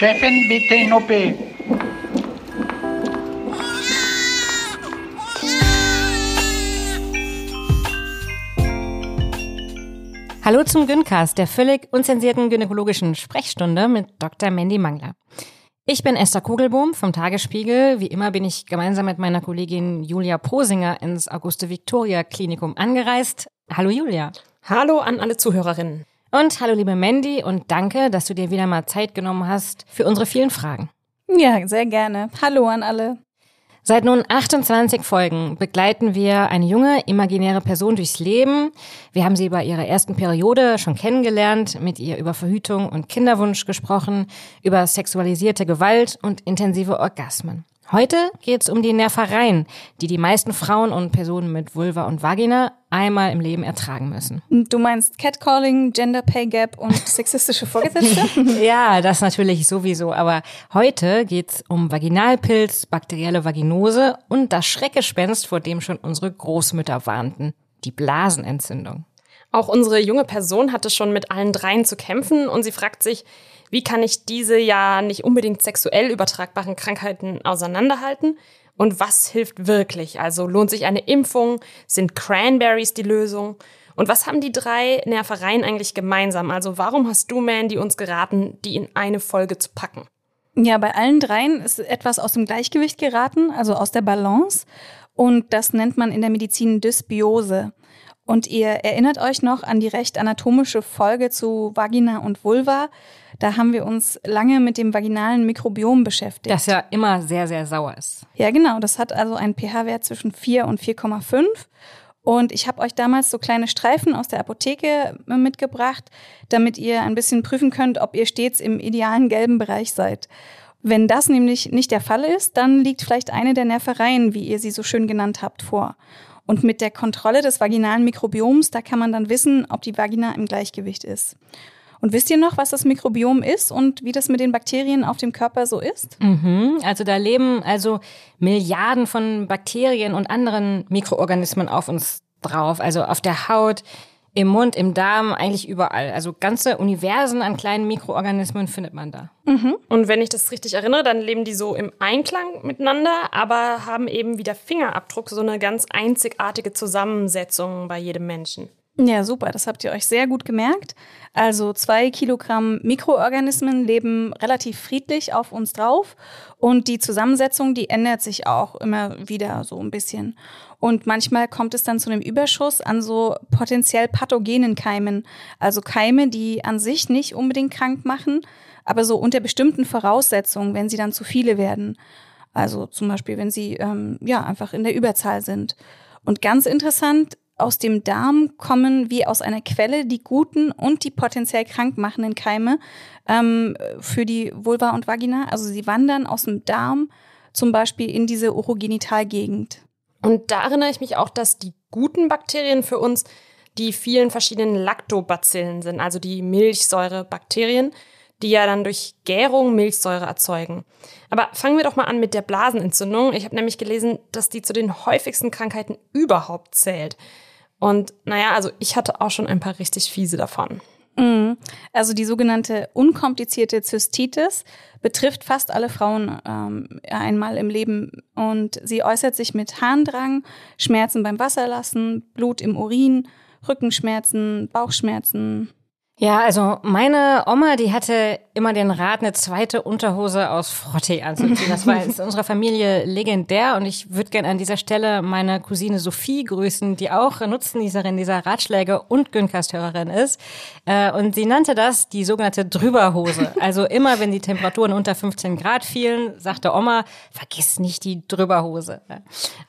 Chefin, bitte in OP. Hallo zum Gyncast, der völlig unzensierten gynäkologischen Sprechstunde mit Dr. Mandy Mangler. Ich bin Esther Kugelbohm vom Tagesspiegel. Wie immer bin ich gemeinsam mit meiner Kollegin Julia Posinger ins Auguste Victoria Klinikum angereist. Hallo Julia. Hallo an alle Zuhörerinnen. Und hallo liebe Mandy und danke, dass du dir wieder mal Zeit genommen hast für unsere vielen Fragen. Ja, sehr gerne. Hallo an alle. Seit nun 28 Folgen begleiten wir eine junge, imaginäre Person durchs Leben. Wir haben sie bei ihrer ersten Periode schon kennengelernt, mit ihr über Verhütung und Kinderwunsch gesprochen, über sexualisierte Gewalt und intensive Orgasmen. Heute geht es um die Nervereien, die die meisten Frauen und Personen mit Vulva und Vagina einmal im Leben ertragen müssen. Du meinst Catcalling, Gender Pay Gap und sexistische Vorgesetzte? ja, das natürlich sowieso. Aber heute geht es um Vaginalpilz, bakterielle Vaginose und das Schreckgespenst, vor dem schon unsere Großmütter warnten, die Blasenentzündung. Auch unsere junge Person hatte schon mit allen dreien zu kämpfen und sie fragt sich, wie kann ich diese ja nicht unbedingt sexuell übertragbaren Krankheiten auseinanderhalten? Und was hilft wirklich? Also lohnt sich eine Impfung? Sind Cranberries die Lösung? Und was haben die drei Nervereien eigentlich gemeinsam? Also warum hast du, Mandy, uns geraten, die in eine Folge zu packen? Ja, bei allen dreien ist etwas aus dem Gleichgewicht geraten, also aus der Balance. Und das nennt man in der Medizin Dysbiose. Und ihr erinnert euch noch an die recht anatomische Folge zu Vagina und Vulva. Da haben wir uns lange mit dem vaginalen Mikrobiom beschäftigt. Das ja immer sehr, sehr sauer ist. Ja, genau. Das hat also einen pH-Wert zwischen 4 und 4,5. Und ich habe euch damals so kleine Streifen aus der Apotheke äh, mitgebracht, damit ihr ein bisschen prüfen könnt, ob ihr stets im idealen gelben Bereich seid. Wenn das nämlich nicht der Fall ist, dann liegt vielleicht eine der Nervereien, wie ihr sie so schön genannt habt, vor. Und mit der Kontrolle des vaginalen Mikrobioms, da kann man dann wissen, ob die Vagina im Gleichgewicht ist. Und wisst ihr noch, was das Mikrobiom ist und wie das mit den Bakterien auf dem Körper so ist? Mhm, also da leben also Milliarden von Bakterien und anderen Mikroorganismen auf uns drauf, also auf der Haut, im Mund, im Darm, eigentlich überall. Also ganze Universen an kleinen Mikroorganismen findet man da. Mhm. Und wenn ich das richtig erinnere, dann leben die so im Einklang miteinander, aber haben eben wie der Fingerabdruck so eine ganz einzigartige Zusammensetzung bei jedem Menschen. Ja, super, das habt ihr euch sehr gut gemerkt. Also zwei Kilogramm Mikroorganismen leben relativ friedlich auf uns drauf und die Zusammensetzung, die ändert sich auch immer wieder so ein bisschen. Und manchmal kommt es dann zu einem Überschuss an so potenziell pathogenen Keimen, also Keime, die an sich nicht unbedingt krank machen, aber so unter bestimmten Voraussetzungen, wenn sie dann zu viele werden. Also zum Beispiel, wenn sie ähm, ja einfach in der Überzahl sind. Und ganz interessant, aus dem Darm kommen wie aus einer Quelle die guten und die potenziell krankmachenden Keime ähm, für die Vulva und Vagina. Also sie wandern aus dem Darm zum Beispiel in diese Urogenitalgegend. Und da erinnere ich mich auch, dass die guten Bakterien für uns die vielen verschiedenen Lactobacillen sind, also die Milchsäurebakterien, die ja dann durch Gärung Milchsäure erzeugen. Aber fangen wir doch mal an mit der Blasenentzündung. Ich habe nämlich gelesen, dass die zu den häufigsten Krankheiten überhaupt zählt. Und naja, also ich hatte auch schon ein paar richtig fiese davon. Mhm. Also die sogenannte unkomplizierte Zystitis betrifft fast alle Frauen ähm, einmal im Leben und sie äußert sich mit Harndrang, Schmerzen beim Wasserlassen, Blut im Urin, Rückenschmerzen, Bauchschmerzen, ja, also meine Oma, die hatte immer den Rat, eine zweite Unterhose aus Frottee anzuziehen. Das war in unserer Familie legendär und ich würde gerne an dieser Stelle meine Cousine Sophie grüßen, die auch Nutznießerin dieser Ratschläge und Güncast-Hörerin ist. Äh, und sie nannte das die sogenannte Drüberhose. Also immer, wenn die Temperaturen unter 15 Grad fielen, sagte Oma, vergiss nicht die Drüberhose.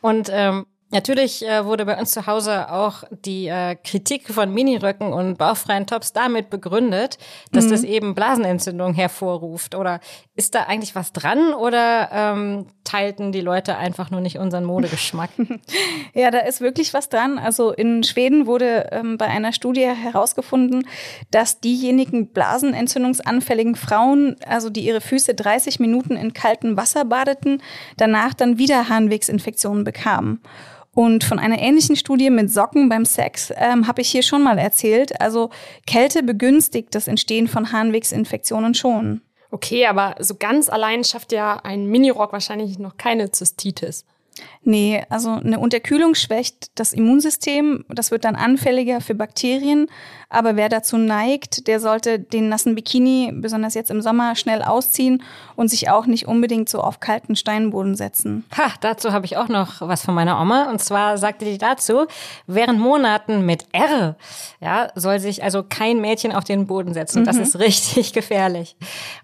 Und ähm, Natürlich äh, wurde bei uns zu Hause auch die äh, Kritik von Miniröcken und bauchfreien Tops damit begründet, dass mhm. das eben Blasenentzündung hervorruft. Oder ist da eigentlich was dran oder ähm, teilten die Leute einfach nur nicht unseren Modegeschmack? ja, da ist wirklich was dran. Also in Schweden wurde ähm, bei einer Studie herausgefunden, dass diejenigen blasenentzündungsanfälligen Frauen, also die ihre Füße 30 Minuten in kaltem Wasser badeten, danach dann wieder Harnwegsinfektionen bekamen. Und von einer ähnlichen Studie mit Socken beim Sex ähm, habe ich hier schon mal erzählt. Also Kälte begünstigt das Entstehen von Harnwegsinfektionen schon. Okay, aber so ganz allein schafft ja ein Minirock wahrscheinlich noch keine Zystitis. Nee, also eine Unterkühlung schwächt das Immunsystem, das wird dann anfälliger für Bakterien, aber wer dazu neigt, der sollte den nassen Bikini, besonders jetzt im Sommer, schnell ausziehen und sich auch nicht unbedingt so auf kalten Steinboden setzen. Ha, dazu habe ich auch noch was von meiner Oma. Und zwar sagte die dazu, während Monaten mit R, ja, soll sich also kein Mädchen auf den Boden setzen. Mhm. Das ist richtig gefährlich.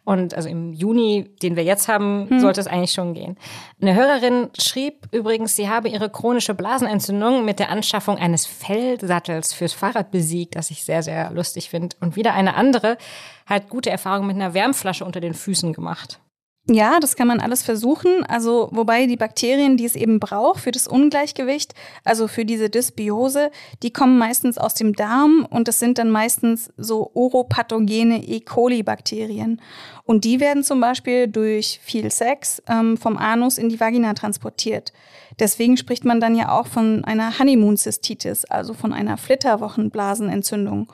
Und also im Juni, den wir jetzt haben, mhm. sollte es eigentlich schon gehen. Eine Hörerin schrieb übrigens, sie habe ihre chronische Blasenentzündung mit der Anschaffung eines Fellsattels fürs Fahrrad besiegt, das ich sehr sehr, sehr lustig finde. Und wieder eine andere hat gute Erfahrungen mit einer Wärmflasche unter den Füßen gemacht. Ja, das kann man alles versuchen. Also, wobei die Bakterien, die es eben braucht für das Ungleichgewicht, also für diese Dysbiose, die kommen meistens aus dem Darm und das sind dann meistens so oropathogene E. coli-Bakterien. Und die werden zum Beispiel durch viel Sex ähm, vom Anus in die Vagina transportiert. Deswegen spricht man dann ja auch von einer Honeymoon-Cystitis, also von einer Flitterwochenblasenentzündung.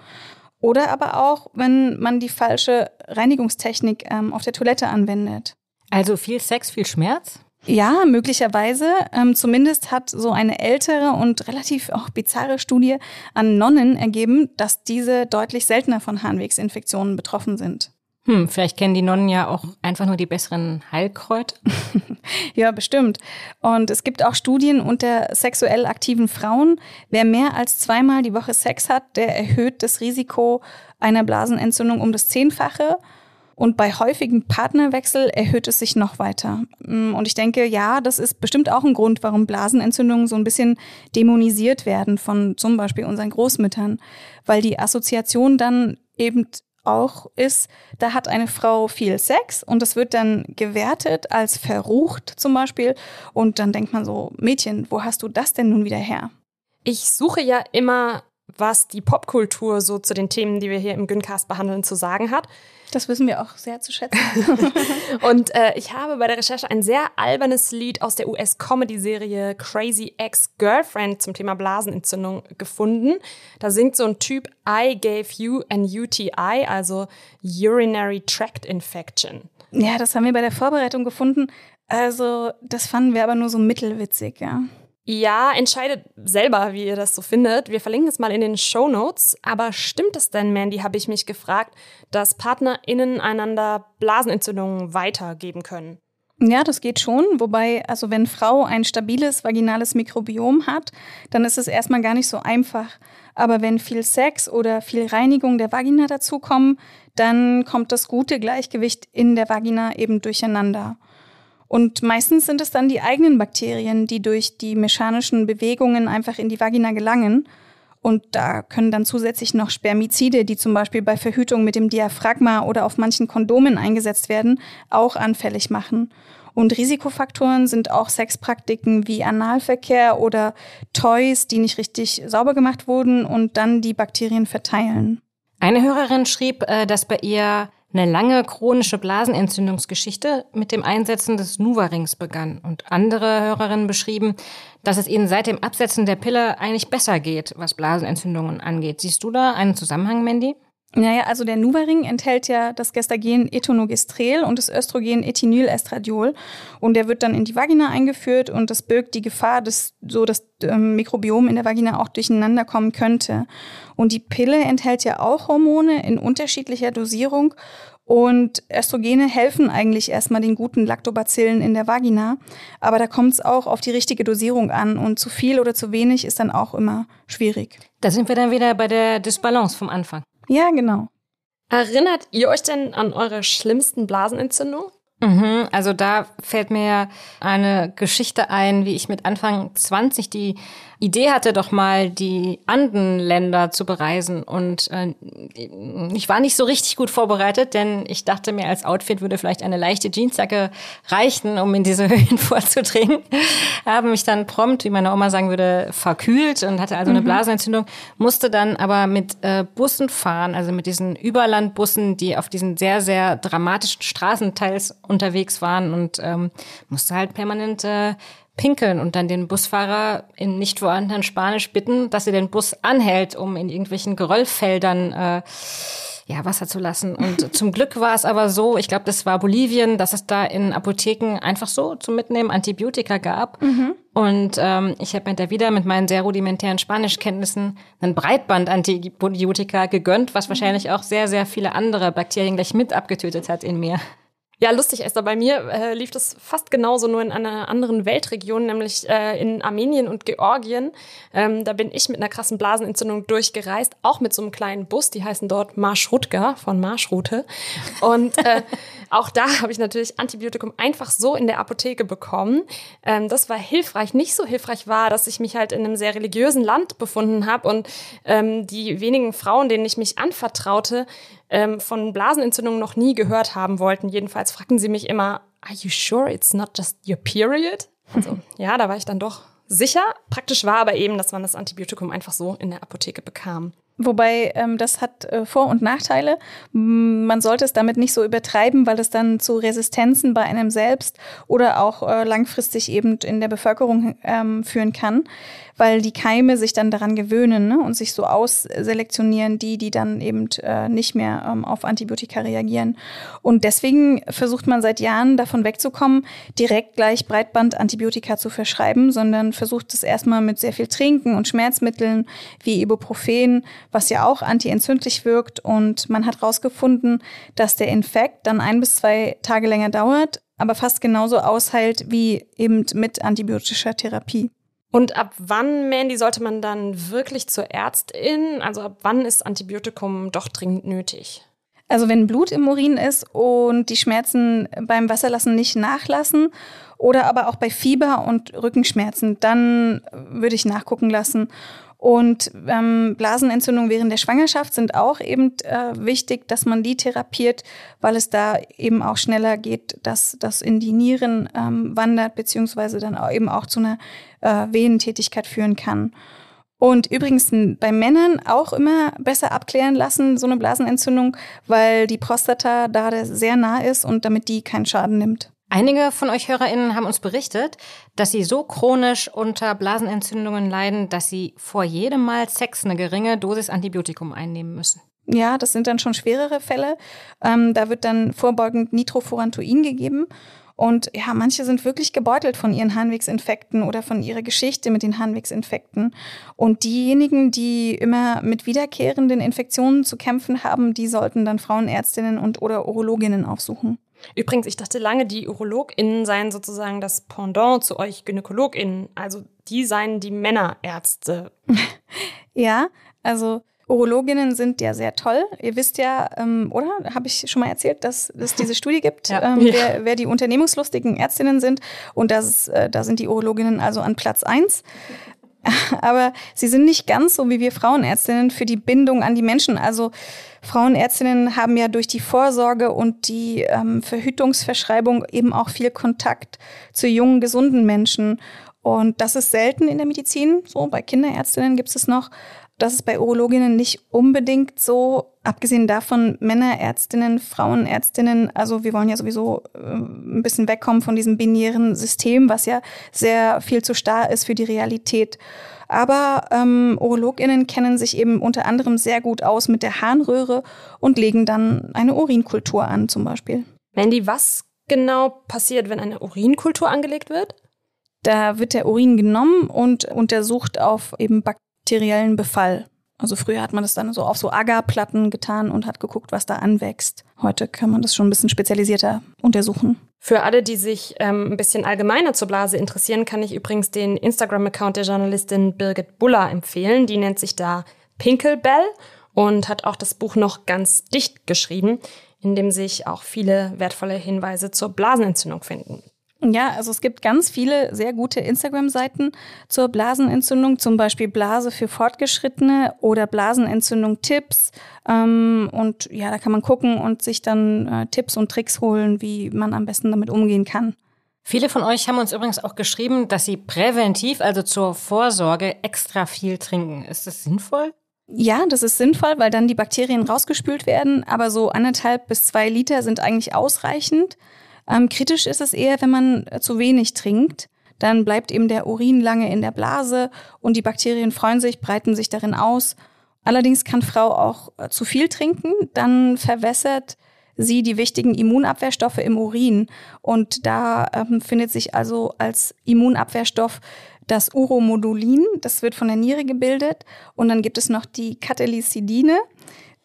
Oder aber auch, wenn man die falsche Reinigungstechnik ähm, auf der Toilette anwendet. Also viel Sex, viel Schmerz? Ja, möglicherweise. Ähm, zumindest hat so eine ältere und relativ auch bizarre Studie an Nonnen ergeben, dass diese deutlich seltener von Harnwegsinfektionen betroffen sind. Hm, vielleicht kennen die Nonnen ja auch einfach nur die besseren Heilkräuter. ja, bestimmt. Und es gibt auch Studien unter sexuell aktiven Frauen. Wer mehr als zweimal die Woche Sex hat, der erhöht das Risiko einer Blasenentzündung um das Zehnfache. Und bei häufigem Partnerwechsel erhöht es sich noch weiter. Hm, und ich denke, ja, das ist bestimmt auch ein Grund, warum Blasenentzündungen so ein bisschen dämonisiert werden von zum Beispiel unseren Großmüttern, weil die Assoziation dann eben auch ist, da hat eine Frau viel Sex und das wird dann gewertet als verrucht zum Beispiel. Und dann denkt man so, Mädchen, wo hast du das denn nun wieder her? Ich suche ja immer was die Popkultur so zu den Themen, die wir hier im Güncast behandeln, zu sagen hat. Das wissen wir auch sehr zu schätzen. und äh, ich habe bei der Recherche ein sehr albernes Lied aus der US-Comedy-Serie Crazy Ex-Girlfriend zum Thema Blasenentzündung gefunden. Da singt so ein Typ I gave you an UTI, also Urinary Tract Infection. Ja, das haben wir bei der Vorbereitung gefunden. Also, das fanden wir aber nur so mittelwitzig, ja. Ja, entscheidet selber, wie ihr das so findet. Wir verlinken es mal in den Show Notes. Aber stimmt es denn, Mandy, habe ich mich gefragt, dass PartnerInnen einander Blasenentzündungen weitergeben können? Ja, das geht schon. Wobei, also wenn Frau ein stabiles vaginales Mikrobiom hat, dann ist es erstmal gar nicht so einfach. Aber wenn viel Sex oder viel Reinigung der Vagina dazukommen, dann kommt das gute Gleichgewicht in der Vagina eben durcheinander. Und meistens sind es dann die eigenen Bakterien, die durch die mechanischen Bewegungen einfach in die Vagina gelangen. Und da können dann zusätzlich noch Spermizide, die zum Beispiel bei Verhütung mit dem Diaphragma oder auf manchen Kondomen eingesetzt werden, auch anfällig machen. Und Risikofaktoren sind auch Sexpraktiken wie Analverkehr oder Toys, die nicht richtig sauber gemacht wurden und dann die Bakterien verteilen. Eine Hörerin schrieb, äh, dass bei ihr eine lange chronische Blasenentzündungsgeschichte mit dem Einsetzen des Nuvarings begann. Und andere Hörerinnen beschrieben, dass es ihnen seit dem Absetzen der Pille eigentlich besser geht, was Blasenentzündungen angeht. Siehst du da einen Zusammenhang, Mandy? Naja, also der Nuvaring enthält ja das Gestagen Etonogestrel und das Östrogen Ethinylestradiol und der wird dann in die Vagina eingeführt und das birgt die Gefahr, dass so das ähm, Mikrobiom in der Vagina auch durcheinander kommen könnte. Und die Pille enthält ja auch Hormone in unterschiedlicher Dosierung und Östrogene helfen eigentlich erstmal den guten Lactobacillen in der Vagina, aber da kommt es auch auf die richtige Dosierung an und zu viel oder zu wenig ist dann auch immer schwierig. Da sind wir dann wieder bei der Dysbalance vom Anfang. Ja, genau. Erinnert ihr euch denn an eure schlimmsten Blasenentzündungen? Mhm, also da fällt mir eine Geschichte ein, wie ich mit Anfang 20 die Idee hatte, doch mal die Andenländer zu bereisen. Und äh, ich war nicht so richtig gut vorbereitet, denn ich dachte mir, als Outfit würde vielleicht eine leichte Jeansjacke reichen, um in diese Höhen vorzudringen. Habe mich dann prompt, wie meine Oma sagen würde, verkühlt und hatte also eine mhm. Blasenentzündung, musste dann aber mit äh, Bussen fahren, also mit diesen Überlandbussen, die auf diesen sehr, sehr dramatischen Straßen teils unterwegs waren und ähm, musste halt permanent äh, pinkeln und dann den Busfahrer in nicht vorhandenen Spanisch bitten, dass er den Bus anhält, um in irgendwelchen Geröllfeldern äh, ja, Wasser zu lassen. Und zum Glück war es aber so, ich glaube, das war Bolivien, dass es da in Apotheken einfach so zum Mitnehmen Antibiotika gab. Mhm. Und ähm, ich habe mir da wieder mit meinen sehr rudimentären Spanischkenntnissen ein Breitband-Antibiotika gegönnt, was wahrscheinlich auch sehr, sehr viele andere Bakterien gleich mit abgetötet hat in mir. Ja, lustig, Esther. Bei mir äh, lief das fast genauso, nur in einer anderen Weltregion, nämlich äh, in Armenien und Georgien. Ähm, da bin ich mit einer krassen Blasenentzündung durchgereist, auch mit so einem kleinen Bus. Die heißen dort Marschrutka von Marschroute. Und äh, auch da habe ich natürlich Antibiotikum einfach so in der Apotheke bekommen. Ähm, das war hilfreich. Nicht so hilfreich war, dass ich mich halt in einem sehr religiösen Land befunden habe und ähm, die wenigen Frauen, denen ich mich anvertraute, ähm, von Blasenentzündungen noch nie gehört haben wollten. Jedenfalls fragten sie mich immer, are you sure it's not just your period? Also, ja, da war ich dann doch sicher. Praktisch war aber eben, dass man das Antibiotikum einfach so in der Apotheke bekam. Wobei ähm, das hat äh, Vor- und Nachteile. Man sollte es damit nicht so übertreiben, weil es dann zu Resistenzen bei einem selbst oder auch äh, langfristig eben in der Bevölkerung ähm, führen kann weil die Keime sich dann daran gewöhnen ne, und sich so ausselektionieren, die, die dann eben äh, nicht mehr ähm, auf Antibiotika reagieren. Und deswegen versucht man seit Jahren davon wegzukommen, direkt gleich Breitband-Antibiotika zu verschreiben, sondern versucht es erstmal mit sehr viel Trinken und Schmerzmitteln wie Ibuprofen, was ja auch antientzündlich wirkt. Und man hat herausgefunden, dass der Infekt dann ein bis zwei Tage länger dauert, aber fast genauso ausheilt wie eben mit antibiotischer Therapie. Und ab wann, Mandy, sollte man dann wirklich zur Ärztin? Also ab wann ist Antibiotikum doch dringend nötig? Also wenn Blut im Urin ist und die Schmerzen beim Wasserlassen nicht nachlassen oder aber auch bei Fieber und Rückenschmerzen, dann würde ich nachgucken lassen. Und ähm, Blasenentzündungen während der Schwangerschaft sind auch eben äh, wichtig, dass man die therapiert, weil es da eben auch schneller geht, dass das in die Nieren ähm, wandert, beziehungsweise dann auch eben auch zu einer äh, Venentätigkeit führen kann. Und übrigens bei Männern auch immer besser abklären lassen, so eine Blasenentzündung, weil die Prostata da sehr nah ist und damit die keinen Schaden nimmt. Einige von euch HörerInnen haben uns berichtet, dass sie so chronisch unter Blasenentzündungen leiden, dass sie vor jedem Mal Sex eine geringe Dosis Antibiotikum einnehmen müssen. Ja, das sind dann schon schwerere Fälle. Ähm, da wird dann vorbeugend Nitrofurantoin gegeben. Und ja, manche sind wirklich gebeutelt von ihren Harnwegsinfekten oder von ihrer Geschichte mit den Harnwegsinfekten. Und diejenigen, die immer mit wiederkehrenden Infektionen zu kämpfen haben, die sollten dann Frauenärztinnen und oder Urologinnen aufsuchen. Übrigens, ich dachte lange, die UrologInnen seien sozusagen das Pendant zu euch GynäkologInnen. Also die seien die Männerärzte. ja, also Urologinnen sind ja sehr toll. Ihr wisst ja, ähm, oder? Habe ich schon mal erzählt, dass es diese Studie gibt, ja. ähm, wer, wer, die unternehmungslustigen Ärztinnen sind. Und das, äh, da sind die Urologinnen also an Platz eins. Aber sie sind nicht ganz so wie wir Frauenärztinnen für die Bindung an die Menschen. Also Frauenärztinnen haben ja durch die Vorsorge und die ähm, Verhütungsverschreibung eben auch viel Kontakt zu jungen, gesunden Menschen. Und das ist selten in der Medizin. So, bei Kinderärztinnen gibt es noch. Das ist bei Urologinnen nicht unbedingt so, abgesehen davon Männerärztinnen, Frauenärztinnen. Also wir wollen ja sowieso äh, ein bisschen wegkommen von diesem binären System, was ja sehr viel zu starr ist für die Realität. Aber ähm, Urologinnen kennen sich eben unter anderem sehr gut aus mit der Harnröhre und legen dann eine Urinkultur an zum Beispiel. Mandy, was genau passiert, wenn eine Urinkultur angelegt wird? Da wird der Urin genommen und untersucht auf eben bakteriellen Befall. Also früher hat man das dann so auf so Agarplatten getan und hat geguckt, was da anwächst. Heute kann man das schon ein bisschen spezialisierter untersuchen. Für alle, die sich ähm, ein bisschen allgemeiner zur Blase interessieren, kann ich übrigens den Instagram-Account der Journalistin Birgit Buller empfehlen. Die nennt sich da Pinkelbell und hat auch das Buch noch ganz dicht geschrieben. in dem sich auch viele wertvolle Hinweise zur Blasenentzündung finden. Ja, also es gibt ganz viele sehr gute Instagram-Seiten zur Blasenentzündung, zum Beispiel Blase für Fortgeschrittene oder Blasenentzündung-Tipps. Ähm, und ja, da kann man gucken und sich dann äh, Tipps und Tricks holen, wie man am besten damit umgehen kann. Viele von euch haben uns übrigens auch geschrieben, dass sie präventiv, also zur Vorsorge, extra viel trinken. Ist das sinnvoll? Ja, das ist sinnvoll, weil dann die Bakterien rausgespült werden, aber so anderthalb bis zwei Liter sind eigentlich ausreichend. Ähm, kritisch ist es eher, wenn man äh, zu wenig trinkt. Dann bleibt eben der Urin lange in der Blase und die Bakterien freuen sich, breiten sich darin aus. Allerdings kann Frau auch äh, zu viel trinken, dann verwässert sie die wichtigen Immunabwehrstoffe im Urin. Und da ähm, findet sich also als Immunabwehrstoff das Uromodulin, das wird von der Niere gebildet. Und dann gibt es noch die Katalysidine.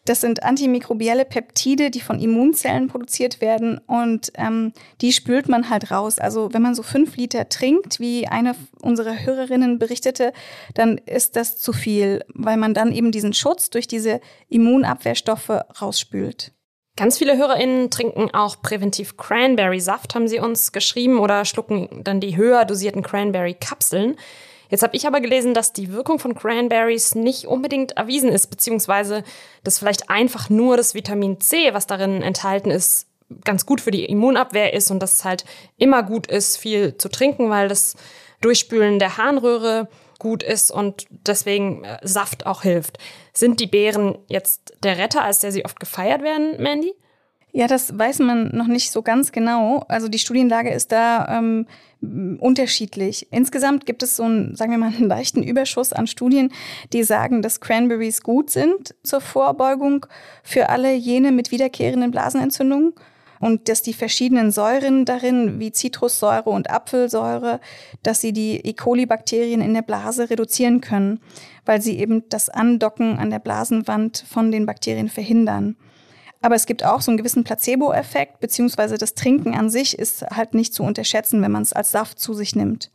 Das sind antimikrobielle Peptide, die von Immunzellen produziert werden und ähm, die spült man halt raus. Also wenn man so fünf Liter trinkt, wie eine unserer Hörerinnen berichtete, dann ist das zu viel, weil man dann eben diesen Schutz durch diese Immunabwehrstoffe rausspült. Ganz viele HörerInnen trinken auch präventiv Cranberry-Saft, haben sie uns geschrieben, oder schlucken dann die höher dosierten Cranberry-Kapseln. Jetzt habe ich aber gelesen, dass die Wirkung von Cranberries nicht unbedingt erwiesen ist, beziehungsweise dass vielleicht einfach nur das Vitamin C, was darin enthalten ist, ganz gut für die Immunabwehr ist und dass es halt immer gut ist, viel zu trinken, weil das Durchspülen der Harnröhre gut ist und deswegen äh, Saft auch hilft. Sind die Beeren jetzt der Retter, als der sie oft gefeiert werden, Mandy? Ja, das weiß man noch nicht so ganz genau. Also die Studienlage ist da ähm, unterschiedlich. Insgesamt gibt es so einen, sagen wir mal, einen leichten Überschuss an Studien, die sagen, dass Cranberries gut sind zur Vorbeugung für alle jene mit wiederkehrenden Blasenentzündungen und dass die verschiedenen Säuren darin, wie Zitrussäure und Apfelsäure, dass sie die E. coli-Bakterien in der Blase reduzieren können, weil sie eben das Andocken an der Blasenwand von den Bakterien verhindern. Aber es gibt auch so einen gewissen Placebo-Effekt, beziehungsweise das Trinken an sich ist halt nicht zu unterschätzen, wenn man es als Saft zu sich nimmt.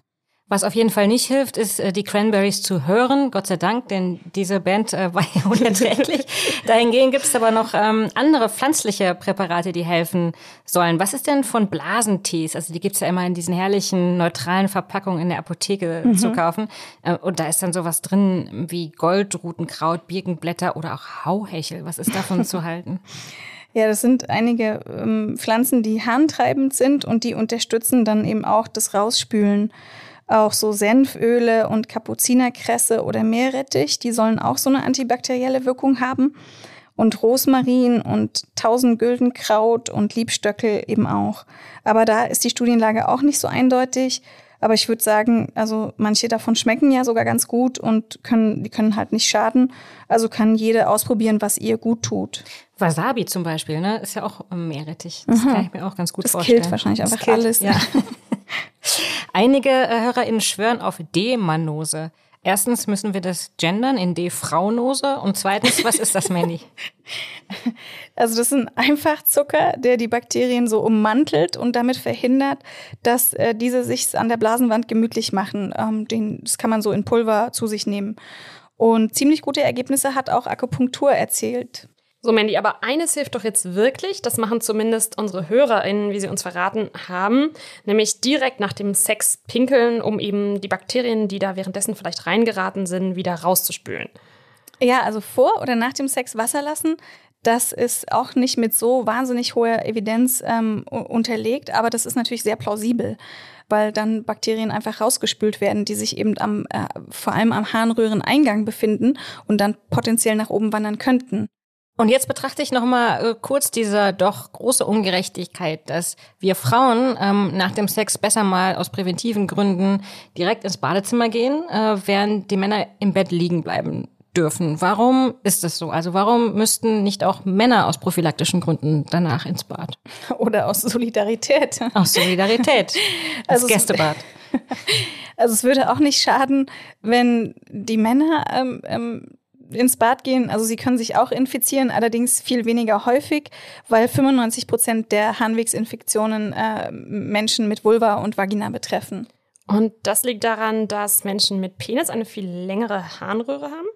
Was auf jeden Fall nicht hilft, ist äh, die Cranberries zu hören, Gott sei Dank, denn diese Band äh, war ja unerträglich. Dahingehend gibt es aber noch ähm, andere pflanzliche Präparate, die helfen sollen. Was ist denn von Blasentees? Also die gibt's ja immer in diesen herrlichen, neutralen Verpackungen in der Apotheke mhm. zu kaufen. Äh, und da ist dann sowas drin wie Goldrutenkraut, Birkenblätter oder auch Hauhechel. Was ist davon zu halten? Ja, das sind einige ähm, Pflanzen, die harntreibend sind und die unterstützen dann eben auch das Rausspülen auch so Senföle und Kapuzinerkresse oder Meerrettich, die sollen auch so eine antibakterielle Wirkung haben. Und Rosmarin und Tausendgüldenkraut und Liebstöckel eben auch. Aber da ist die Studienlage auch nicht so eindeutig. Aber ich würde sagen, also manche davon schmecken ja sogar ganz gut und können, die können halt nicht schaden. Also kann jede ausprobieren, was ihr gut tut. Wasabi zum Beispiel, ne, ist ja auch Meerrettich. Das mhm. kann ich mir auch ganz gut das vorstellen. Das killt wahrscheinlich einfach alles. Ja. Einige äh, HörerInnen schwören auf D-Mannose. Erstens müssen wir das gendern in D-Fraunose und zweitens, was ist das, Mandy? Also das ist ein Einfachzucker, der die Bakterien so ummantelt und damit verhindert, dass äh, diese sich an der Blasenwand gemütlich machen. Ähm, den, das kann man so in Pulver zu sich nehmen. Und ziemlich gute Ergebnisse hat auch Akupunktur erzielt. So, Mandy, aber eines hilft doch jetzt wirklich, das machen zumindest unsere HörerInnen, wie sie uns verraten haben, nämlich direkt nach dem Sex pinkeln, um eben die Bakterien, die da währenddessen vielleicht reingeraten sind, wieder rauszuspülen. Ja, also vor oder nach dem Sex Wasser lassen, das ist auch nicht mit so wahnsinnig hoher Evidenz ähm, unterlegt, aber das ist natürlich sehr plausibel, weil dann Bakterien einfach rausgespült werden, die sich eben am, äh, vor allem am Harnröhreneingang befinden und dann potenziell nach oben wandern könnten. Und jetzt betrachte ich noch mal äh, kurz diese doch große Ungerechtigkeit, dass wir Frauen ähm, nach dem Sex besser mal aus präventiven Gründen direkt ins Badezimmer gehen, äh, während die Männer im Bett liegen bleiben dürfen. Warum ist das so? Also warum müssten nicht auch Männer aus prophylaktischen Gründen danach ins Bad? Oder aus Solidarität. Aus Solidarität. Das also Gästebad. Also es würde auch nicht schaden, wenn die Männer ähm, ähm, ins Bad gehen. Also sie können sich auch infizieren, allerdings viel weniger häufig, weil 95 Prozent der Harnwegsinfektionen äh, Menschen mit Vulva und Vagina betreffen. Und das liegt daran, dass Menschen mit Penis eine viel längere Harnröhre haben?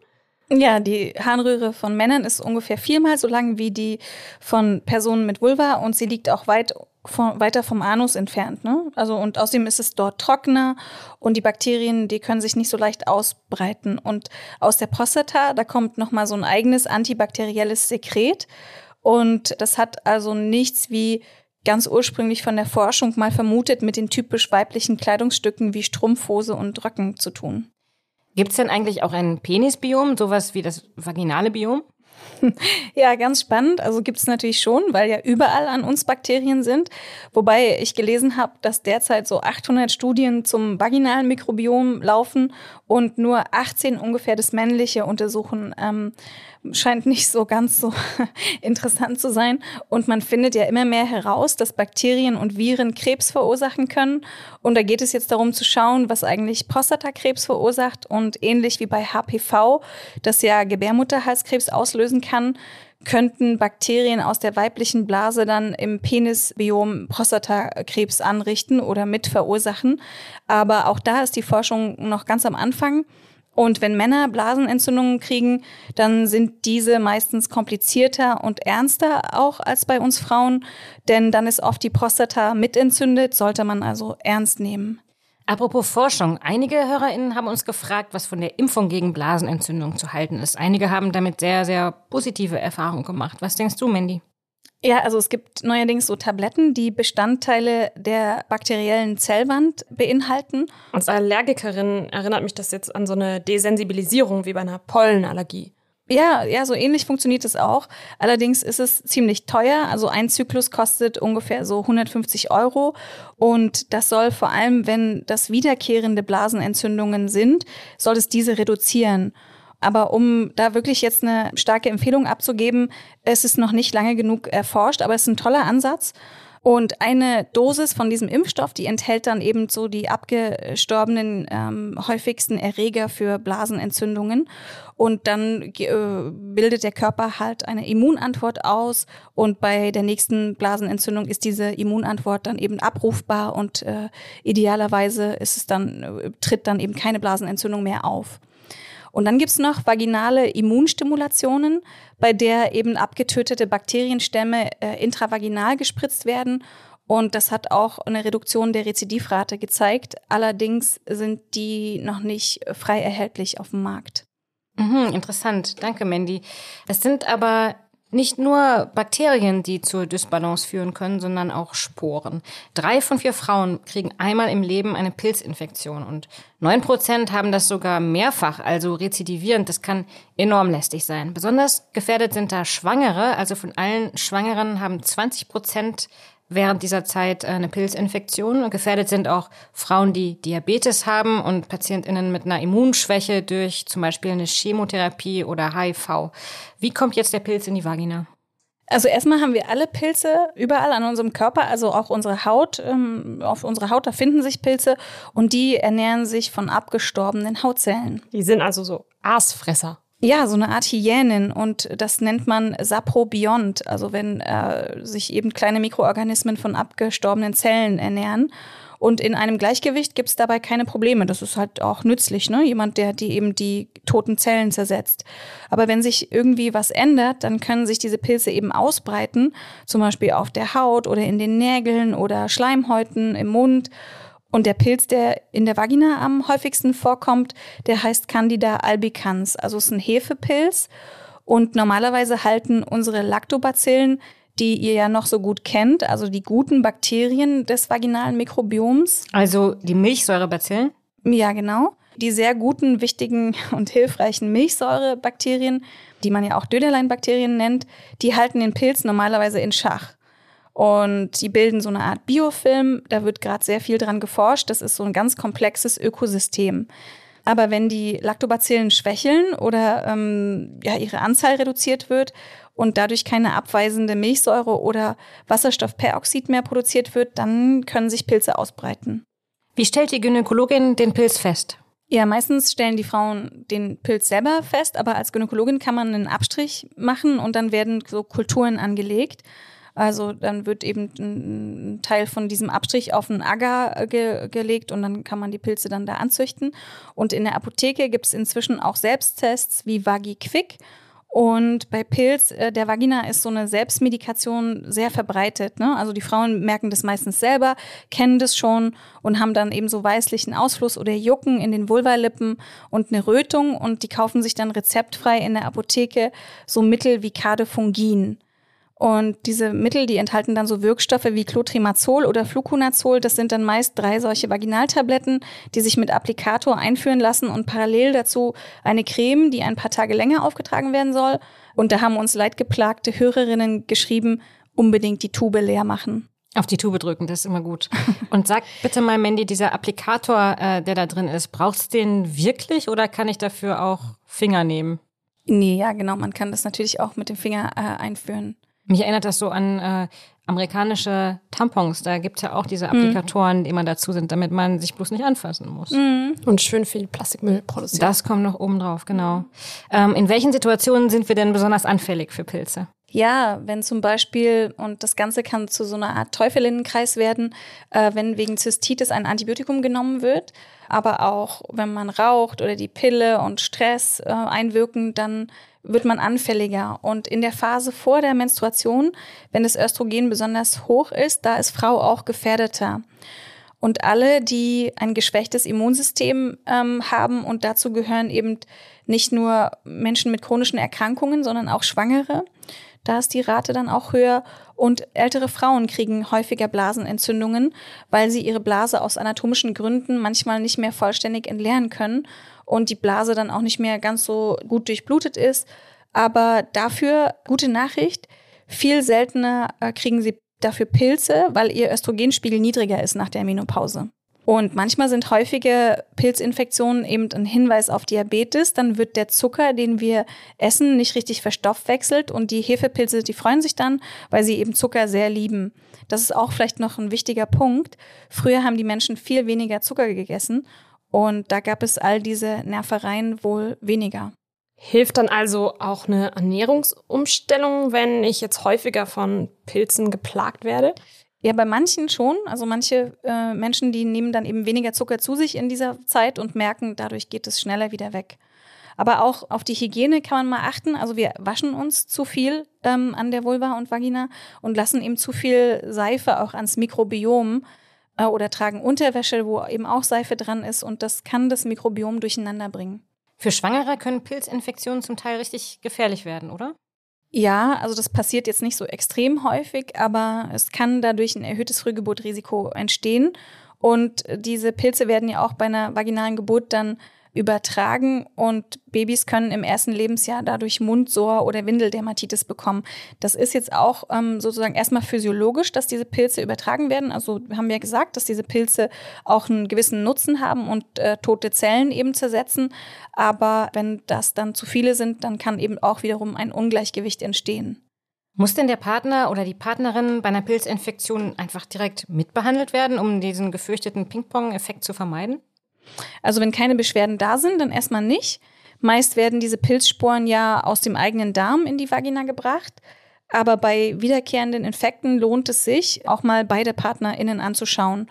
Ja, die Harnröhre von Männern ist ungefähr viermal so lang wie die von Personen mit Vulva und sie liegt auch weit von, weiter vom Anus entfernt. Ne? Also und außerdem ist es dort trockener und die Bakterien, die können sich nicht so leicht ausbreiten. Und aus der Prostata, da kommt noch mal so ein eigenes antibakterielles Sekret und das hat also nichts wie ganz ursprünglich von der Forschung mal vermutet mit den typisch weiblichen Kleidungsstücken wie Strumpfhose und Röcken zu tun. Gibt es denn eigentlich auch ein Penisbiom, sowas wie das vaginale Biom? Ja, ganz spannend. Also gibt es natürlich schon, weil ja überall an uns Bakterien sind. Wobei ich gelesen habe, dass derzeit so 800 Studien zum vaginalen Mikrobiom laufen und nur 18 ungefähr das männliche untersuchen. Ähm, scheint nicht so ganz so interessant zu sein. Und man findet ja immer mehr heraus, dass Bakterien und Viren Krebs verursachen können. Und da geht es jetzt darum zu schauen, was eigentlich Prostatakrebs verursacht. Und ähnlich wie bei HPV, das ja Gebärmutterhalskrebs auslösen kann, könnten Bakterien aus der weiblichen Blase dann im Penisbiom Prostatakrebs anrichten oder mit verursachen. Aber auch da ist die Forschung noch ganz am Anfang. Und wenn Männer Blasenentzündungen kriegen, dann sind diese meistens komplizierter und ernster auch als bei uns Frauen, denn dann ist oft die Prostata mitentzündet, sollte man also ernst nehmen. Apropos Forschung, einige HörerInnen haben uns gefragt, was von der Impfung gegen Blasenentzündung zu halten ist. Einige haben damit sehr, sehr positive Erfahrungen gemacht. Was denkst du, Mandy? Ja, also es gibt neuerdings so Tabletten, die Bestandteile der bakteriellen Zellwand beinhalten. Als Allergikerin erinnert mich das jetzt an so eine Desensibilisierung wie bei einer Pollenallergie. Ja, ja, so ähnlich funktioniert es auch. Allerdings ist es ziemlich teuer. Also ein Zyklus kostet ungefähr so 150 Euro. Und das soll vor allem, wenn das wiederkehrende Blasenentzündungen sind, soll es diese reduzieren. Aber um da wirklich jetzt eine starke Empfehlung abzugeben, es ist noch nicht lange genug erforscht, aber es ist ein toller Ansatz. Und eine Dosis von diesem Impfstoff, die enthält dann eben so die abgestorbenen ähm, häufigsten Erreger für Blasenentzündungen. Und dann äh, bildet der Körper halt eine Immunantwort aus. Und bei der nächsten Blasenentzündung ist diese Immunantwort dann eben abrufbar und äh, idealerweise ist es dann, äh, tritt dann eben keine Blasenentzündung mehr auf. Und dann gibt's noch vaginale Immunstimulationen, bei der eben abgetötete Bakterienstämme äh, intravaginal gespritzt werden. Und das hat auch eine Reduktion der Rezidivrate gezeigt. Allerdings sind die noch nicht frei erhältlich auf dem Markt. Mhm, interessant. Danke, Mandy. Es sind aber nicht nur Bakterien, die zur Dysbalance führen können, sondern auch Sporen. Drei von vier Frauen kriegen einmal im Leben eine Pilzinfektion und neun Prozent haben das sogar mehrfach, also rezidivierend. Das kann enorm lästig sein. Besonders gefährdet sind da Schwangere. Also von allen Schwangeren haben 20 Prozent während dieser Zeit eine Pilzinfektion. Gefährdet sind auch Frauen, die Diabetes haben und PatientInnen mit einer Immunschwäche durch zum Beispiel eine Chemotherapie oder HIV. Wie kommt jetzt der Pilz in die Vagina? Also erstmal haben wir alle Pilze überall an unserem Körper, also auch unsere Haut. Ähm, auf unserer Haut, da finden sich Pilze und die ernähren sich von abgestorbenen Hautzellen. Die sind also so Aasfresser. Ja, so eine Art Hyänen und das nennt man Saprobiont, also wenn äh, sich eben kleine Mikroorganismen von abgestorbenen Zellen ernähren. Und in einem Gleichgewicht gibt's dabei keine Probleme. Das ist halt auch nützlich, ne? Jemand, der die eben die toten Zellen zersetzt. Aber wenn sich irgendwie was ändert, dann können sich diese Pilze eben ausbreiten, zum Beispiel auf der Haut oder in den Nägeln oder Schleimhäuten im Mund. Und der Pilz, der in der Vagina am häufigsten vorkommt, der heißt Candida albicans. Also es ist ein Hefepilz. Und normalerweise halten unsere Lactobacillen, die ihr ja noch so gut kennt, also die guten Bakterien des vaginalen Mikrobioms. Also die Milchsäurebacillen? Ja, genau. Die sehr guten, wichtigen und hilfreichen Milchsäurebakterien, die man ja auch Döderleinbakterien nennt, die halten den Pilz normalerweise in Schach. Und die bilden so eine Art Biofilm. Da wird gerade sehr viel dran geforscht. Das ist so ein ganz komplexes Ökosystem. Aber wenn die Lactobacillen schwächeln oder ähm, ja, ihre Anzahl reduziert wird und dadurch keine abweisende Milchsäure oder Wasserstoffperoxid mehr produziert wird, dann können sich Pilze ausbreiten. Wie stellt die Gynäkologin den Pilz fest? Ja, meistens stellen die Frauen den Pilz selber fest, aber als Gynäkologin kann man einen Abstrich machen und dann werden so Kulturen angelegt. Also dann wird eben ein Teil von diesem Abstrich auf einen Agar ge gelegt und dann kann man die Pilze dann da anzüchten. Und in der Apotheke gibt es inzwischen auch Selbsttests wie VagiQuick. Und bei Pilz äh, der Vagina ist so eine Selbstmedikation sehr verbreitet. Ne? Also die Frauen merken das meistens selber, kennen das schon und haben dann eben so weißlichen Ausfluss oder Jucken in den Vulvalippen und eine Rötung und die kaufen sich dann rezeptfrei in der Apotheke so Mittel wie Cadefungin. Und diese Mittel, die enthalten dann so Wirkstoffe wie Clotrimazol oder Fluconazol. Das sind dann meist drei solche Vaginaltabletten, die sich mit Applikator einführen lassen und parallel dazu eine Creme, die ein paar Tage länger aufgetragen werden soll. Und da haben uns leidgeplagte Hörerinnen geschrieben, unbedingt die Tube leer machen. Auf die Tube drücken, das ist immer gut. Und sag bitte mal, Mandy, dieser Applikator, äh, der da drin ist, brauchst du den wirklich oder kann ich dafür auch Finger nehmen? Nee, ja, genau. Man kann das natürlich auch mit dem Finger äh, einführen. Mich erinnert das so an äh, amerikanische Tampons. Da gibt's ja auch diese mhm. Applikatoren, die immer dazu sind, damit man sich bloß nicht anfassen muss. Mhm. Und schön viel Plastikmüll produziert. Das kommt noch oben drauf, genau. Ähm, in welchen Situationen sind wir denn besonders anfällig für Pilze? Ja, wenn zum Beispiel, und das Ganze kann zu so einer Art Teufelinnenkreis werden, äh, wenn wegen Zystitis ein Antibiotikum genommen wird, aber auch wenn man raucht oder die Pille und Stress äh, einwirken, dann wird man anfälliger. Und in der Phase vor der Menstruation, wenn das Östrogen besonders hoch ist, da ist Frau auch gefährdeter. Und alle, die ein geschwächtes Immunsystem ähm, haben, und dazu gehören eben nicht nur Menschen mit chronischen Erkrankungen, sondern auch Schwangere, da ist die Rate dann auch höher. Und ältere Frauen kriegen häufiger Blasenentzündungen, weil sie ihre Blase aus anatomischen Gründen manchmal nicht mehr vollständig entleeren können und die Blase dann auch nicht mehr ganz so gut durchblutet ist. Aber dafür, gute Nachricht, viel seltener äh, kriegen sie dafür Pilze, weil ihr Östrogenspiegel niedriger ist nach der Menopause. Und manchmal sind häufige Pilzinfektionen eben ein Hinweis auf Diabetes. Dann wird der Zucker, den wir essen, nicht richtig verstoffwechselt und die Hefepilze, die freuen sich dann, weil sie eben Zucker sehr lieben. Das ist auch vielleicht noch ein wichtiger Punkt. Früher haben die Menschen viel weniger Zucker gegessen und da gab es all diese Nervereien wohl weniger. Hilft dann also auch eine Ernährungsumstellung, wenn ich jetzt häufiger von Pilzen geplagt werde? Ja, bei manchen schon. Also manche äh, Menschen, die nehmen dann eben weniger Zucker zu sich in dieser Zeit und merken, dadurch geht es schneller wieder weg. Aber auch auf die Hygiene kann man mal achten. Also wir waschen uns zu viel ähm, an der Vulva und Vagina und lassen eben zu viel Seife auch ans Mikrobiom äh, oder tragen Unterwäsche, wo eben auch Seife dran ist und das kann das Mikrobiom durcheinander bringen. Für Schwangere können Pilzinfektionen zum Teil richtig gefährlich werden, oder? Ja, also das passiert jetzt nicht so extrem häufig, aber es kann dadurch ein erhöhtes Frühgeburtrisiko entstehen. Und diese Pilze werden ja auch bei einer vaginalen Geburt dann übertragen und Babys können im ersten Lebensjahr dadurch Mundsor oder Windeldermatitis bekommen. Das ist jetzt auch ähm, sozusagen erstmal physiologisch, dass diese Pilze übertragen werden. Also haben wir ja gesagt, dass diese Pilze auch einen gewissen Nutzen haben und äh, tote Zellen eben zersetzen. Aber wenn das dann zu viele sind, dann kann eben auch wiederum ein Ungleichgewicht entstehen. Muss denn der Partner oder die Partnerin bei einer Pilzinfektion einfach direkt mitbehandelt werden, um diesen gefürchteten Ping-Pong-Effekt zu vermeiden? Also wenn keine Beschwerden da sind, dann erstmal nicht. Meist werden diese Pilzsporen ja aus dem eigenen Darm in die Vagina gebracht. Aber bei wiederkehrenden Infekten lohnt es sich, auch mal beide PartnerInnen anzuschauen.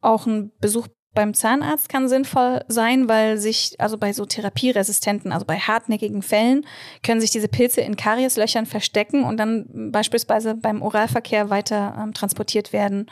Auch ein Besuch beim Zahnarzt kann sinnvoll sein, weil sich, also bei so therapieresistenten, also bei hartnäckigen Fällen, können sich diese Pilze in Karieslöchern verstecken und dann beispielsweise beim Oralverkehr weiter ähm, transportiert werden.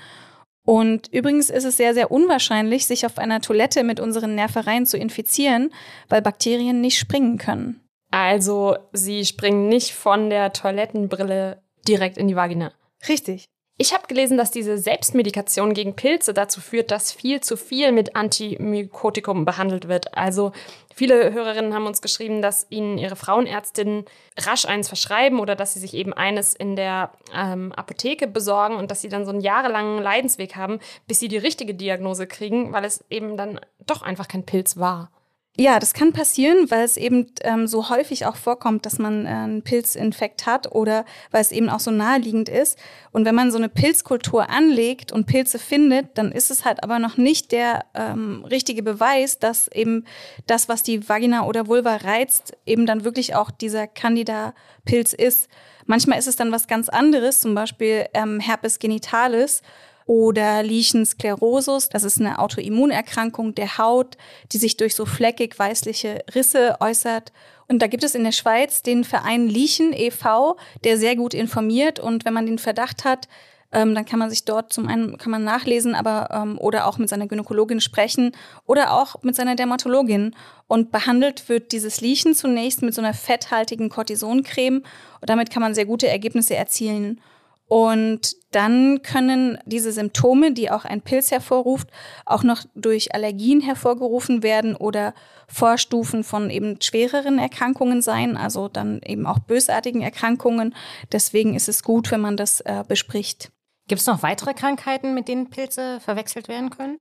Und übrigens ist es sehr, sehr unwahrscheinlich, sich auf einer Toilette mit unseren Nervereien zu infizieren, weil Bakterien nicht springen können. Also sie springen nicht von der Toilettenbrille direkt in die Vagina. Richtig. Ich habe gelesen, dass diese Selbstmedikation gegen Pilze dazu führt, dass viel zu viel mit Antimykotikum behandelt wird. Also viele Hörerinnen haben uns geschrieben, dass ihnen ihre Frauenärztinnen rasch eins verschreiben oder dass sie sich eben eines in der ähm, Apotheke besorgen und dass sie dann so einen jahrelangen Leidensweg haben, bis sie die richtige Diagnose kriegen, weil es eben dann doch einfach kein Pilz war. Ja, das kann passieren, weil es eben ähm, so häufig auch vorkommt, dass man äh, einen Pilzinfekt hat oder weil es eben auch so naheliegend ist. Und wenn man so eine Pilzkultur anlegt und Pilze findet, dann ist es halt aber noch nicht der ähm, richtige Beweis, dass eben das, was die Vagina oder Vulva reizt, eben dann wirklich auch dieser Candida-Pilz ist. Manchmal ist es dann was ganz anderes, zum Beispiel ähm, Herpes genitalis oder Lichen sclerosus. Das ist eine Autoimmunerkrankung der Haut, die sich durch so fleckig weißliche Risse äußert. Und da gibt es in der Schweiz den Verein Lichen e.V., der sehr gut informiert. Und wenn man den Verdacht hat, ähm, dann kann man sich dort zum einen kann man nachlesen, aber ähm, oder auch mit seiner Gynäkologin sprechen oder auch mit seiner Dermatologin. Und behandelt wird dieses Lichen zunächst mit so einer fetthaltigen Cortisoncreme. Und damit kann man sehr gute Ergebnisse erzielen. Und dann können diese Symptome, die auch ein Pilz hervorruft, auch noch durch Allergien hervorgerufen werden oder Vorstufen von eben schwereren Erkrankungen sein, also dann eben auch bösartigen Erkrankungen. Deswegen ist es gut, wenn man das äh, bespricht. Gibt es noch weitere Krankheiten, mit denen Pilze verwechselt werden können?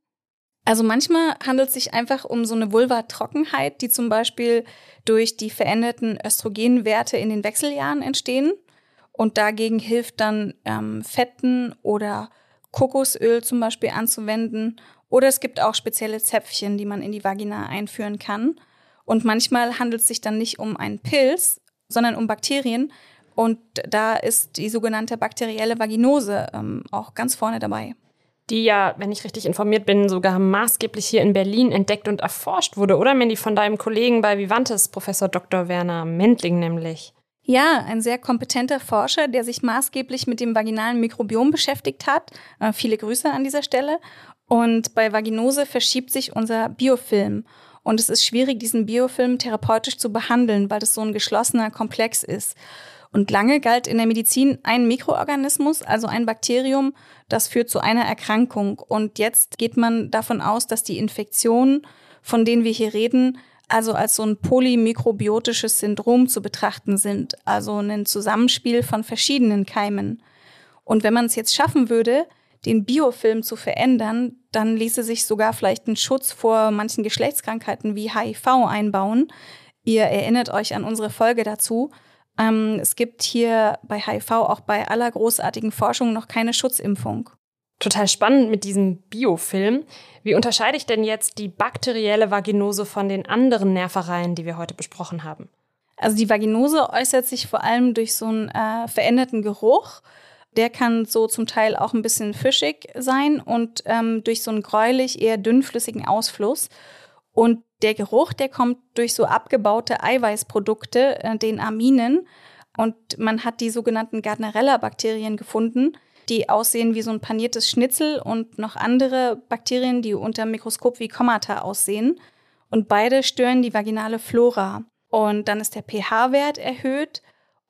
Also manchmal handelt es sich einfach um so eine Vulva-Trockenheit, die zum Beispiel durch die veränderten Östrogenwerte in den Wechseljahren entstehen. Und dagegen hilft dann ähm, Fetten oder Kokosöl zum Beispiel anzuwenden. Oder es gibt auch spezielle Zäpfchen, die man in die Vagina einführen kann. Und manchmal handelt es sich dann nicht um einen Pilz, sondern um Bakterien. Und da ist die sogenannte bakterielle Vaginose ähm, auch ganz vorne dabei. Die ja, wenn ich richtig informiert bin, sogar maßgeblich hier in Berlin entdeckt und erforscht wurde, oder Mandy, von deinem Kollegen bei Vivantes, Professor Dr. Werner Mendling nämlich. Ja, ein sehr kompetenter Forscher, der sich maßgeblich mit dem vaginalen Mikrobiom beschäftigt hat. Äh, viele Grüße an dieser Stelle. Und bei Vaginose verschiebt sich unser Biofilm. Und es ist schwierig, diesen Biofilm therapeutisch zu behandeln, weil das so ein geschlossener Komplex ist. Und lange galt in der Medizin ein Mikroorganismus, also ein Bakterium, das führt zu einer Erkrankung. Und jetzt geht man davon aus, dass die Infektionen, von denen wir hier reden, also als so ein polymikrobiotisches Syndrom zu betrachten sind, also ein Zusammenspiel von verschiedenen Keimen. Und wenn man es jetzt schaffen würde, den Biofilm zu verändern, dann ließe sich sogar vielleicht ein Schutz vor manchen Geschlechtskrankheiten wie HIV einbauen. Ihr erinnert euch an unsere Folge dazu. Ähm, es gibt hier bei HIV auch bei aller großartigen Forschung noch keine Schutzimpfung. Total spannend mit diesem Biofilm. Wie unterscheide ich denn jetzt die bakterielle Vaginose von den anderen Nervereien, die wir heute besprochen haben? Also die Vaginose äußert sich vor allem durch so einen äh, veränderten Geruch. Der kann so zum Teil auch ein bisschen fischig sein und ähm, durch so einen gräulich, eher dünnflüssigen Ausfluss. Und der Geruch, der kommt durch so abgebaute Eiweißprodukte, äh, den Aminen. Und man hat die sogenannten Gardnerella-Bakterien gefunden, die aussehen wie so ein paniertes Schnitzel und noch andere Bakterien, die unter dem Mikroskop wie Kommata aussehen. Und beide stören die vaginale Flora. Und dann ist der pH-Wert erhöht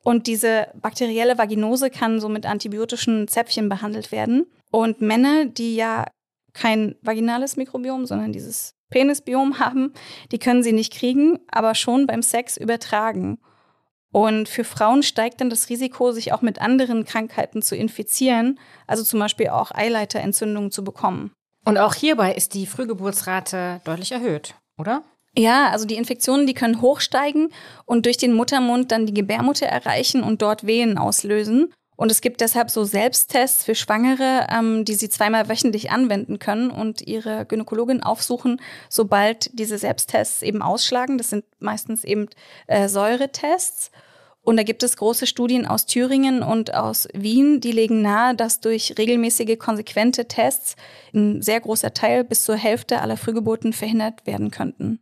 und diese bakterielle Vaginose kann so mit antibiotischen Zäpfchen behandelt werden. Und Männer, die ja kein vaginales Mikrobiom, sondern dieses Penisbiom haben, die können sie nicht kriegen, aber schon beim Sex übertragen. Und für Frauen steigt dann das Risiko, sich auch mit anderen Krankheiten zu infizieren, also zum Beispiel auch Eileiterentzündungen zu bekommen. Und auch hierbei ist die Frühgeburtsrate deutlich erhöht, oder? Ja, also die Infektionen, die können hochsteigen und durch den Muttermund dann die Gebärmutter erreichen und dort Wehen auslösen. Und es gibt deshalb so Selbsttests für Schwangere, ähm, die sie zweimal wöchentlich anwenden können und ihre Gynäkologin aufsuchen, sobald diese Selbsttests eben ausschlagen. Das sind meistens eben äh, Säuretests. Und da gibt es große Studien aus Thüringen und aus Wien, die legen nahe, dass durch regelmäßige, konsequente Tests ein sehr großer Teil bis zur Hälfte aller Frühgeburten verhindert werden könnten.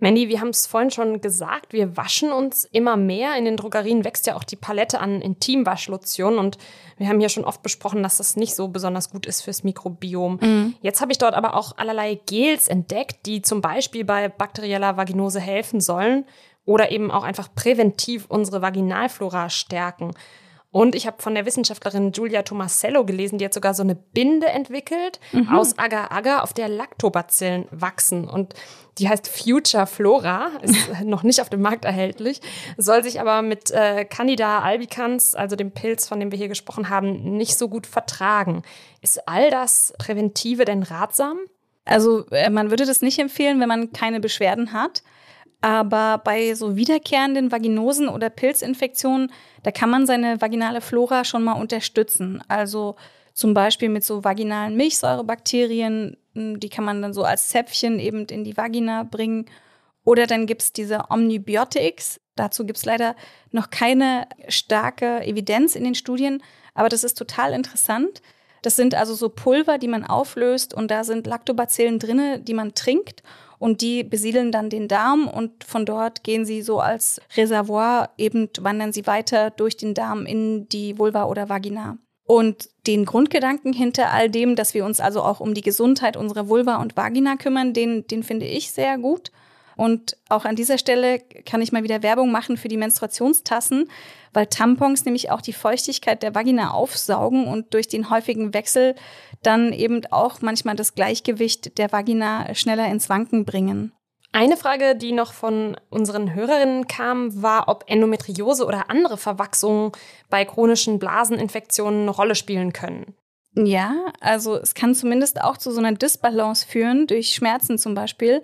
Mandy, wir haben es vorhin schon gesagt, wir waschen uns immer mehr. In den Drogerien wächst ja auch die Palette an Intimwaschlotionen und wir haben hier schon oft besprochen, dass das nicht so besonders gut ist fürs Mikrobiom. Mhm. Jetzt habe ich dort aber auch allerlei Gels entdeckt, die zum Beispiel bei bakterieller Vaginose helfen sollen oder eben auch einfach präventiv unsere Vaginalflora stärken. Und ich habe von der Wissenschaftlerin Giulia Tomasello gelesen, die hat sogar so eine Binde entwickelt mhm. aus Agar-Agar, auf der Lactobacillen wachsen. Und die heißt Future Flora, ist noch nicht auf dem Markt erhältlich, soll sich aber mit äh, Candida albicans, also dem Pilz, von dem wir hier gesprochen haben, nicht so gut vertragen. Ist all das Präventive denn ratsam? Also äh, man würde das nicht empfehlen, wenn man keine Beschwerden hat. Aber bei so wiederkehrenden Vaginosen oder Pilzinfektionen, da kann man seine vaginale Flora schon mal unterstützen. Also zum Beispiel mit so vaginalen Milchsäurebakterien, hm, die kann man dann so als Zäpfchen eben in die Vagina bringen. Oder dann gibt's diese Omnibiotics. Dazu gibt's leider noch keine starke Evidenz in den Studien, aber das ist total interessant. Das sind also so Pulver, die man auflöst und da sind Lactobacillen drinne, die man trinkt und die besiedeln dann den Darm und von dort gehen sie so als Reservoir eben wandern sie weiter durch den Darm in die Vulva oder Vagina. Und den Grundgedanken hinter all dem, dass wir uns also auch um die Gesundheit unserer Vulva und Vagina kümmern, den, den finde ich sehr gut. Und auch an dieser Stelle kann ich mal wieder Werbung machen für die Menstruationstassen, weil Tampons nämlich auch die Feuchtigkeit der Vagina aufsaugen und durch den häufigen Wechsel dann eben auch manchmal das Gleichgewicht der Vagina schneller ins Wanken bringen. Eine Frage, die noch von unseren Hörerinnen kam, war, ob Endometriose oder andere Verwachsungen bei chronischen Blaseninfektionen eine Rolle spielen können. Ja, also es kann zumindest auch zu so einer Disbalance führen, durch Schmerzen zum Beispiel.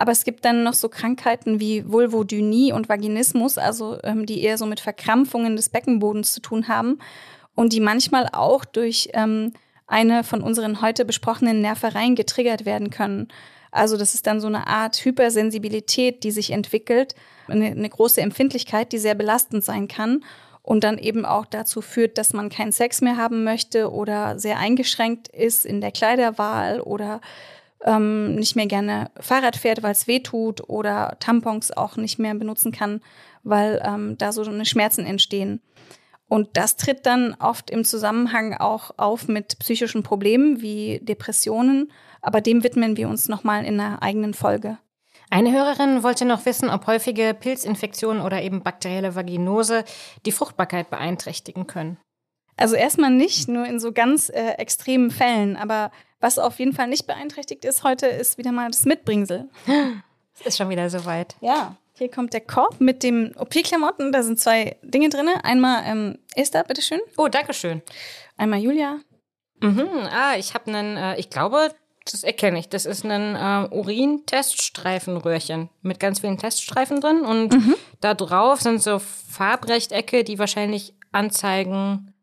Aber es gibt dann noch so Krankheiten wie Vulvodynie und Vaginismus, also ähm, die eher so mit Verkrampfungen des Beckenbodens zu tun haben und die manchmal auch durch ähm, eine von unseren heute besprochenen Nervereien getriggert werden können. Also das ist dann so eine Art Hypersensibilität, die sich entwickelt, eine, eine große Empfindlichkeit, die sehr belastend sein kann und dann eben auch dazu führt, dass man keinen Sex mehr haben möchte oder sehr eingeschränkt ist in der Kleiderwahl oder ähm, nicht mehr gerne Fahrrad fährt, weil es weh tut oder Tampons auch nicht mehr benutzen kann, weil ähm, da so eine Schmerzen entstehen. Und das tritt dann oft im Zusammenhang auch auf mit psychischen Problemen wie Depressionen, aber dem widmen wir uns nochmal in einer eigenen Folge. Eine Hörerin wollte noch wissen, ob häufige Pilzinfektionen oder eben bakterielle Vaginose die Fruchtbarkeit beeinträchtigen können. Also erstmal nicht, nur in so ganz äh, extremen Fällen. Aber was auf jeden Fall nicht beeinträchtigt ist heute, ist wieder mal das Mitbringsel. Es ist schon wieder soweit. Ja, hier kommt der Korb mit dem OP-Klamotten. Da sind zwei Dinge drin. Einmal ähm, Esther, bitteschön. Oh, danke schön. Einmal Julia. Mhm, ah, ich habe einen, äh, ich glaube, das erkenne ich. Das ist ein äh, Urin-Teststreifenröhrchen mit ganz vielen Teststreifen drin. Und mhm. da drauf sind so Farbrechtecke, die wahrscheinlich anzeigen,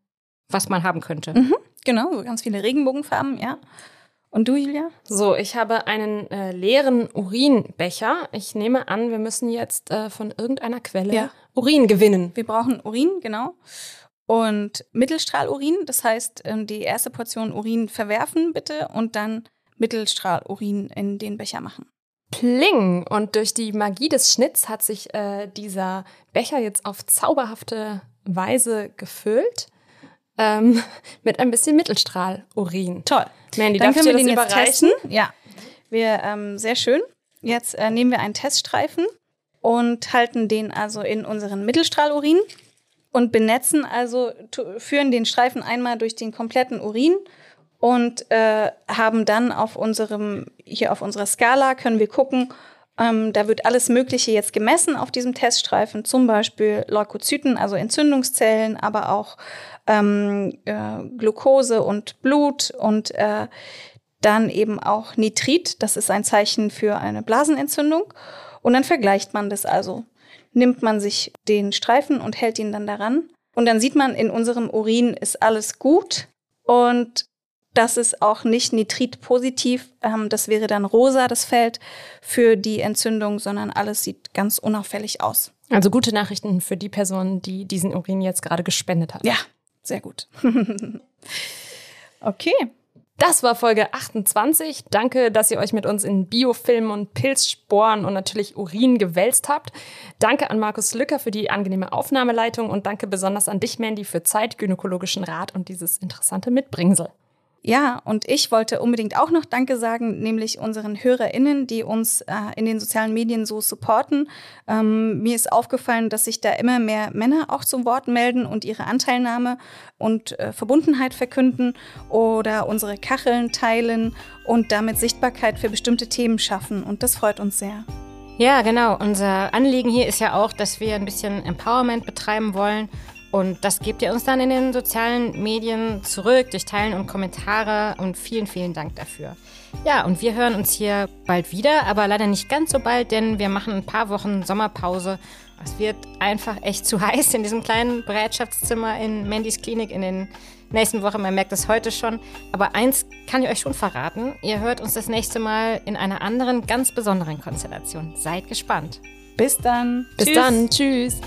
was man haben könnte. Mhm, genau, so ganz viele Regenbogenfarben, ja. Und du, Julia? So, ich habe einen äh, leeren Urinbecher. Ich nehme an, wir müssen jetzt äh, von irgendeiner Quelle ja. Urin gewinnen. Wir brauchen Urin, genau. Und Mittelstrahlurin, das heißt, ähm, die erste Portion Urin verwerfen bitte und dann Mittelstrahlurin in den Becher machen. Pling! Und durch die Magie des Schnitts hat sich äh, dieser Becher jetzt auf zauberhafte Weise gefüllt ähm, mit ein bisschen Mittelstrahlurin. Toll. Mandy, Dann können wir den jetzt testen. Ja, wir ähm, sehr schön. Jetzt äh, nehmen wir einen Teststreifen und halten den also in unseren Mittelstrahlurin und benetzen also führen den Streifen einmal durch den kompletten Urin und äh, haben dann auf unserem hier auf unserer Skala können wir gucken, ähm, da wird alles Mögliche jetzt gemessen auf diesem Teststreifen, zum Beispiel Leukozyten, also Entzündungszellen, aber auch ähm, äh, Glucose und Blut und äh, dann eben auch Nitrit, das ist ein Zeichen für eine Blasenentzündung. Und dann vergleicht man das also. Nimmt man sich den Streifen und hält ihn dann daran. Und dann sieht man, in unserem Urin ist alles gut. Und das ist auch nicht nitritpositiv. Ähm, das wäre dann rosa, das Feld für die Entzündung, sondern alles sieht ganz unauffällig aus. Also gute Nachrichten für die Person, die diesen Urin jetzt gerade gespendet hat. Ja, sehr gut. okay. Das war Folge 28. Danke, dass ihr euch mit uns in Biofilm und Pilzsporen und natürlich Urin gewälzt habt. Danke an Markus Lücker für die angenehme Aufnahmeleitung und danke besonders an dich, Mandy, für Zeit, gynäkologischen Rat und dieses interessante Mitbringsel. Ja, und ich wollte unbedingt auch noch Danke sagen, nämlich unseren HörerInnen, die uns äh, in den sozialen Medien so supporten. Ähm, mir ist aufgefallen, dass sich da immer mehr Männer auch zum Wort melden und ihre Anteilnahme und äh, Verbundenheit verkünden oder unsere Kacheln teilen und damit Sichtbarkeit für bestimmte Themen schaffen. Und das freut uns sehr. Ja, genau. Unser Anliegen hier ist ja auch, dass wir ein bisschen Empowerment betreiben wollen Und das gebt ihr uns dann in den sozialen Medien zurück, durch Teilen und Kommentare. Und vielen, vielen Dank dafür. Ja, und wir hören uns hier bald wieder, aber leider nicht ganz so bald, denn wir machen ein paar Wochen Sommerpause. Es wird einfach echt zu heiß in diesem kleinen Bereitschaftszimmer in Mandys Klinik in den nächsten Wochen. Man merkt es heute schon. Aber eins kann ich euch schon verraten. Ihr hört uns das nächste Mal in einer anderen, ganz besonderen Konstellation. Seid gespannt. Bis dann. Bis Tschüss. dann. Tschüss.